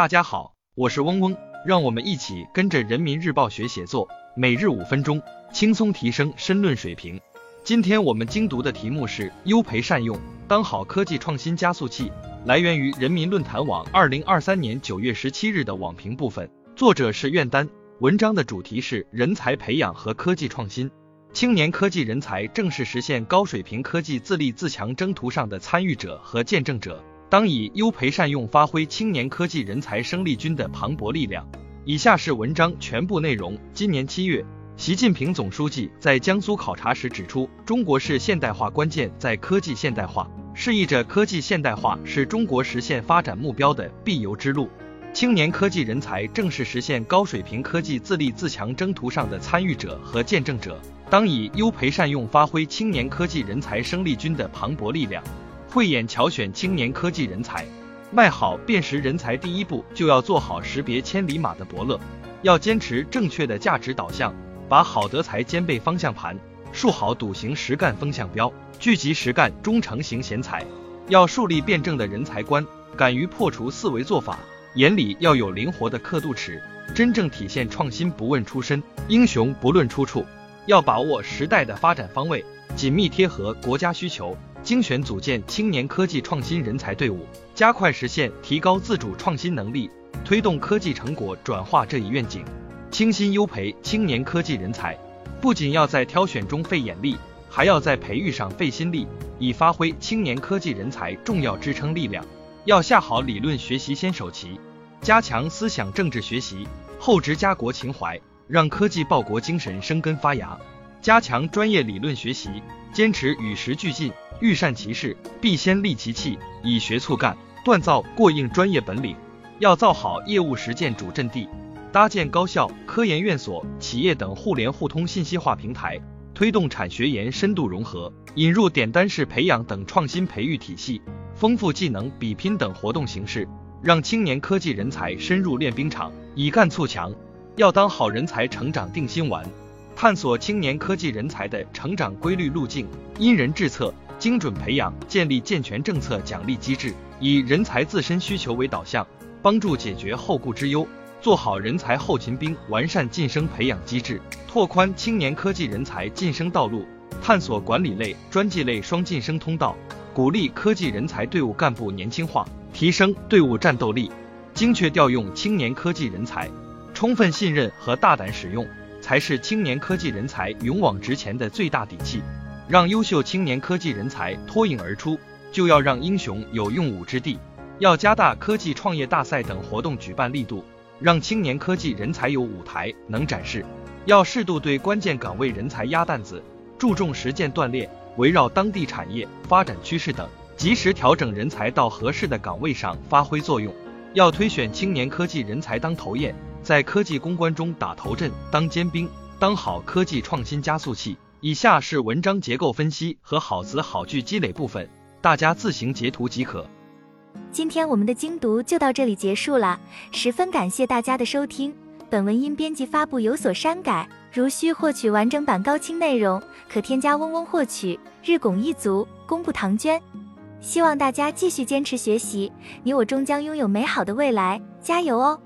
大家好，我是嗡嗡，让我们一起跟着人民日报学写作，每日五分钟，轻松提升申论水平。今天我们精读的题目是优培善用，当好科技创新加速器。来源于人民论坛网二零二三年九月十七日的网评部分，作者是苑丹。文章的主题是人才培养和科技创新。青年科技人才正是实现高水平科技自立自强征途上的参与者和见证者。当以优培善用，发挥青年科技人才生力军的磅礴力量。以下是文章全部内容。今年七月，习近平总书记在江苏考察时指出，中国式现代化关键在科技现代化，示意着科技现代化是中国实现发展目标的必由之路。青年科技人才正是实现高水平科技自立自强征途上的参与者和见证者。当以优培善用，发挥青年科技人才生力军的磅礴力量。慧眼巧选青年科技人才，迈好辨识人才第一步，就要做好识别千里马的伯乐。要坚持正确的价值导向，把好德才兼备方向盘，树好笃行实干风向标，聚集实干忠诚型贤才。要树立辩证的人才观，敢于破除思维做法，眼里要有灵活的刻度尺，真正体现创新不问出身，英雄不论出处。要把握时代的发展方位，紧密贴合国家需求。精选组建青年科技创新人才队伍，加快实现提高自主创新能力、推动科技成果转化这一愿景。倾心优培青年科技人才，不仅要在挑选中费眼力，还要在培育上费心力，以发挥青年科技人才重要支撑力量。要下好理论学习先手棋，加强思想政治学习，厚植家国情怀，让科技报国精神生根发芽。加强专业理论学习，坚持与时俱进。欲善其事，必先利其器，以学促干，锻造过硬专业本领。要造好业务实践主阵地，搭建高校、科研院所、企业等互联互通信息化平台，推动产学研深度融合，引入点单式培养等创新培育体系，丰富技能比拼等活动形式，让青年科技人才深入练兵场，以干促强。要当好人才成长定心丸，探索青年科技人才的成长规律路径，因人制策。精准培养，建立健全政策奖励机制，以人才自身需求为导向，帮助解决后顾之忧，做好人才后勤兵，完善晋升培养机制，拓宽青年科技人才晋升道路，探索管理类、专技类双晋升通道，鼓励科技人才队伍干部年轻化，提升队伍战斗力，精确调用青年科技人才，充分信任和大胆使用，才是青年科技人才勇往直前的最大底气。让优秀青年科技人才脱颖而出，就要让英雄有用武之地。要加大科技创业大赛等活动举办力度，让青年科技人才有舞台能展示。要适度对关键岗位人才压担子，注重实践锻炼，围绕当地产业发展趋势等，及时调整人才到合适的岗位上发挥作用。要推选青年科技人才当头雁，在科技攻关中打头阵，当尖兵，当好科技创新加速器。以下是文章结构分析和好词好句积累部分，大家自行截图即可。今天我们的精读就到这里结束了，十分感谢大家的收听。本文因编辑发布有所删改，如需获取完整版高清内容，可添加嗡嗡获取。日拱一卒，功不唐捐。希望大家继续坚持学习，你我终将拥有美好的未来，加油哦！